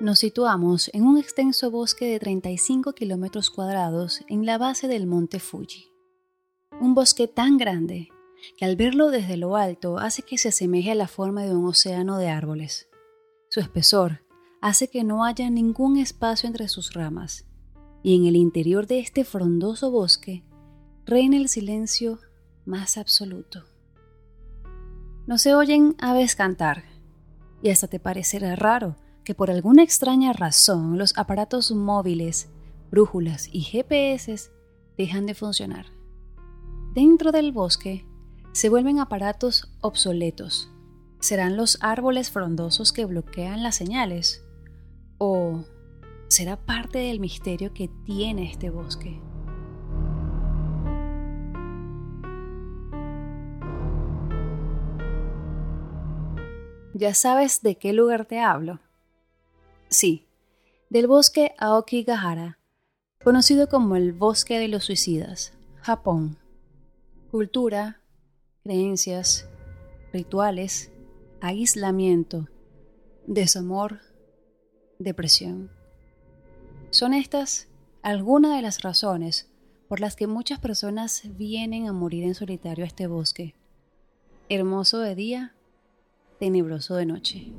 Nos situamos en un extenso bosque de 35 kilómetros cuadrados en la base del monte Fuji. Un bosque tan grande que al verlo desde lo alto hace que se asemeje a la forma de un océano de árboles. Su espesor hace que no haya ningún espacio entre sus ramas, y en el interior de este frondoso bosque reina el silencio más absoluto. No se oyen aves cantar, y hasta te parecerá raro que por alguna extraña razón los aparatos móviles, brújulas y GPS dejan de funcionar. Dentro del bosque se vuelven aparatos obsoletos. ¿Serán los árboles frondosos que bloquean las señales? ¿O será parte del misterio que tiene este bosque? ¿Ya sabes de qué lugar te hablo? Sí, del bosque Aokigahara, conocido como el bosque de los suicidas, Japón. Cultura, creencias, rituales, aislamiento, desamor, depresión. Son estas algunas de las razones por las que muchas personas vienen a morir en solitario a este bosque, hermoso de día, tenebroso de noche.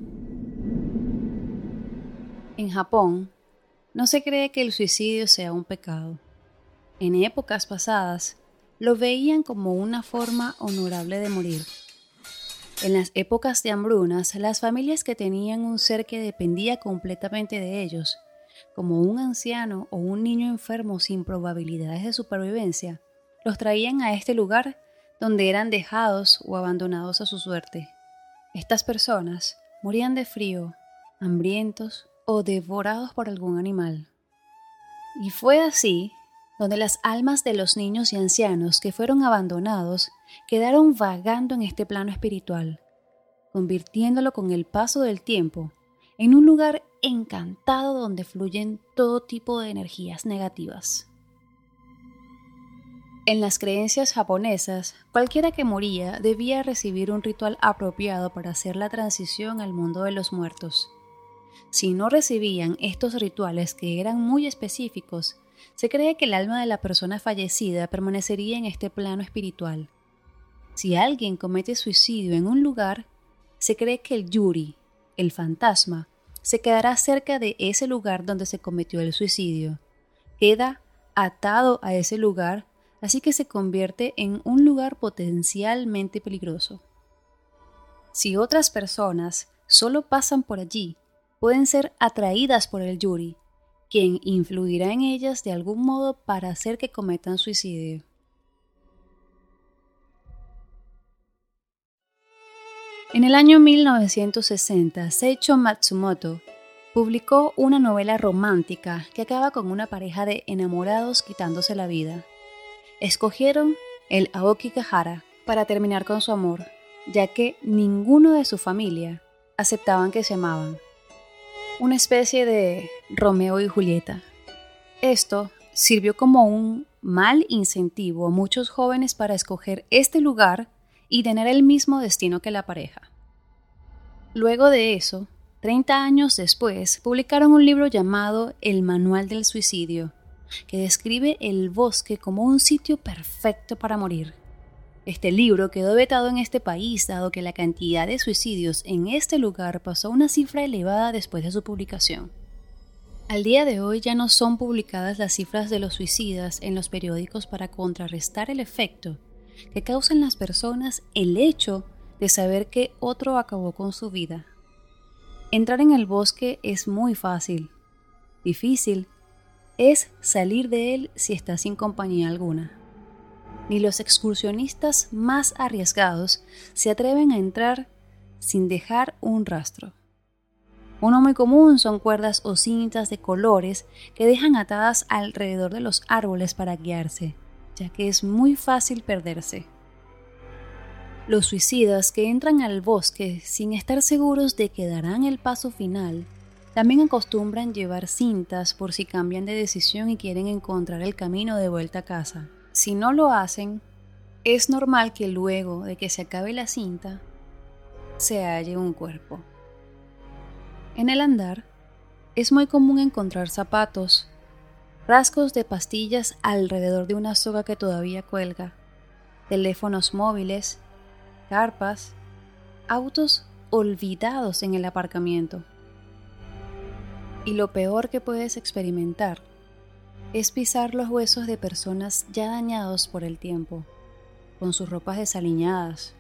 En Japón, no se cree que el suicidio sea un pecado. En épocas pasadas, lo veían como una forma honorable de morir. En las épocas de hambrunas, las familias que tenían un ser que dependía completamente de ellos, como un anciano o un niño enfermo sin probabilidades de supervivencia, los traían a este lugar donde eran dejados o abandonados a su suerte. Estas personas morían de frío, hambrientos o devorados por algún animal. Y fue así donde las almas de los niños y ancianos que fueron abandonados quedaron vagando en este plano espiritual, convirtiéndolo con el paso del tiempo en un lugar encantado donde fluyen todo tipo de energías negativas. En las creencias japonesas, cualquiera que moría debía recibir un ritual apropiado para hacer la transición al mundo de los muertos. Si no recibían estos rituales que eran muy específicos, se cree que el alma de la persona fallecida permanecería en este plano espiritual. Si alguien comete suicidio en un lugar, se cree que el yuri, el fantasma, se quedará cerca de ese lugar donde se cometió el suicidio. Queda atado a ese lugar, así que se convierte en un lugar potencialmente peligroso. Si otras personas solo pasan por allí, pueden ser atraídas por el yuri, quien influirá en ellas de algún modo para hacer que cometan suicidio. En el año 1960, Seicho Matsumoto publicó una novela romántica que acaba con una pareja de enamorados quitándose la vida. Escogieron el Aoki Kahara para terminar con su amor, ya que ninguno de su familia aceptaban que se amaban una especie de Romeo y Julieta. Esto sirvió como un mal incentivo a muchos jóvenes para escoger este lugar y tener el mismo destino que la pareja. Luego de eso, 30 años después, publicaron un libro llamado El Manual del Suicidio, que describe el bosque como un sitio perfecto para morir. Este libro quedó vetado en este país dado que la cantidad de suicidios en este lugar pasó a una cifra elevada después de su publicación. Al día de hoy ya no son publicadas las cifras de los suicidas en los periódicos para contrarrestar el efecto que causan las personas el hecho de saber que otro acabó con su vida. Entrar en el bosque es muy fácil. Difícil es salir de él si estás sin compañía alguna ni los excursionistas más arriesgados se atreven a entrar sin dejar un rastro. Uno muy común son cuerdas o cintas de colores que dejan atadas alrededor de los árboles para guiarse, ya que es muy fácil perderse. Los suicidas que entran al bosque sin estar seguros de que darán el paso final, también acostumbran llevar cintas por si cambian de decisión y quieren encontrar el camino de vuelta a casa. Si no lo hacen, es normal que luego de que se acabe la cinta, se halle un cuerpo. En el andar, Es muy común encontrar zapatos, rasgos de pastillas alrededor de una soga que todavía cuelga, teléfonos móviles, carpas, autos olvidados en el aparcamiento. Y lo peor que puedes experimentar es pisar los huesos de personas ya dañados por el tiempo, con sus ropas desaliñadas,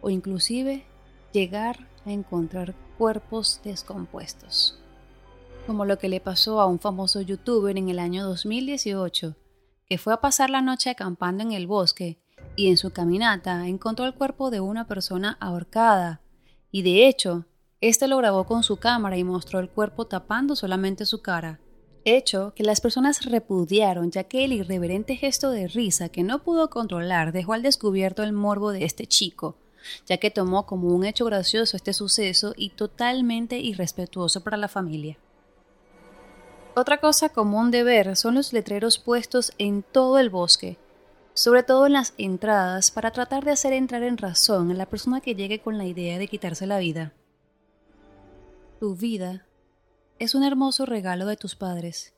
o inclusive llegar a encontrar cuerpos descompuestos, como lo que le pasó a un famoso youtuber en el año 2018, que fue a pasar la noche acampando en el bosque y en su caminata encontró el cuerpo de una persona ahorcada, y de hecho, este lo grabó con su cámara y mostró el cuerpo tapando solamente su cara, hecho que las personas repudiaron ya que el irreverente gesto de risa que no pudo controlar dejó al descubierto el morbo de este chico, ya que tomó como un hecho gracioso este suceso y totalmente irrespetuoso para la familia. Otra cosa común de ver son los letreros puestos en todo el bosque, sobre todo en las entradas para tratar de hacer entrar en razón a la persona que llegue con la idea de quitarse la vida. Tu vida es un hermoso regalo de tus padres.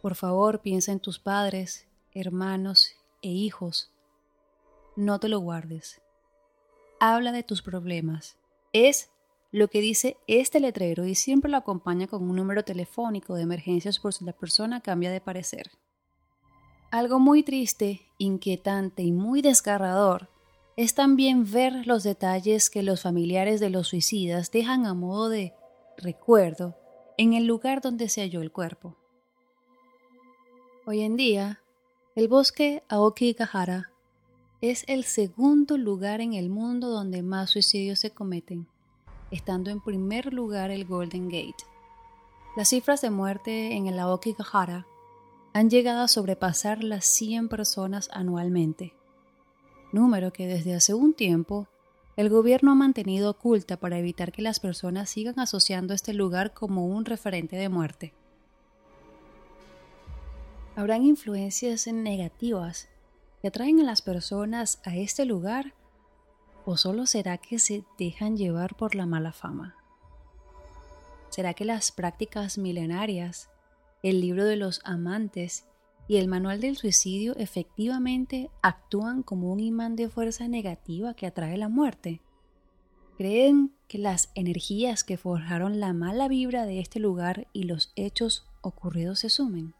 Por favor, piensa en tus padres, hermanos e hijos. No te lo guardes. Habla de tus problemas. Es lo que dice este letrero y siempre lo acompaña con un número telefónico de emergencias por si la persona cambia de parecer. Algo muy triste, inquietante y muy desgarrador es también ver los detalles que los familiares de los suicidas dejan a modo de recuerdo en el lugar donde se halló el cuerpo. Hoy en día, el bosque Aokigahara es el segundo lugar en el mundo donde más suicidios se cometen, estando en primer lugar el Golden Gate. Las cifras de muerte en el Aokigahara han llegado a sobrepasar las 100 personas anualmente, número que desde hace un tiempo el gobierno ha mantenido oculta para evitar que las personas sigan asociando este lugar como un referente de muerte. ¿Habrán influencias negativas que atraen a las personas a este lugar o solo será que se dejan llevar por la mala fama? ¿Será que las prácticas milenarias, el libro de los amantes y el manual del suicidio efectivamente actúan como un imán de fuerza negativa que atrae la muerte. ¿Creen que las energías que forjaron la mala vibra de este lugar y los hechos ocurridos se sumen?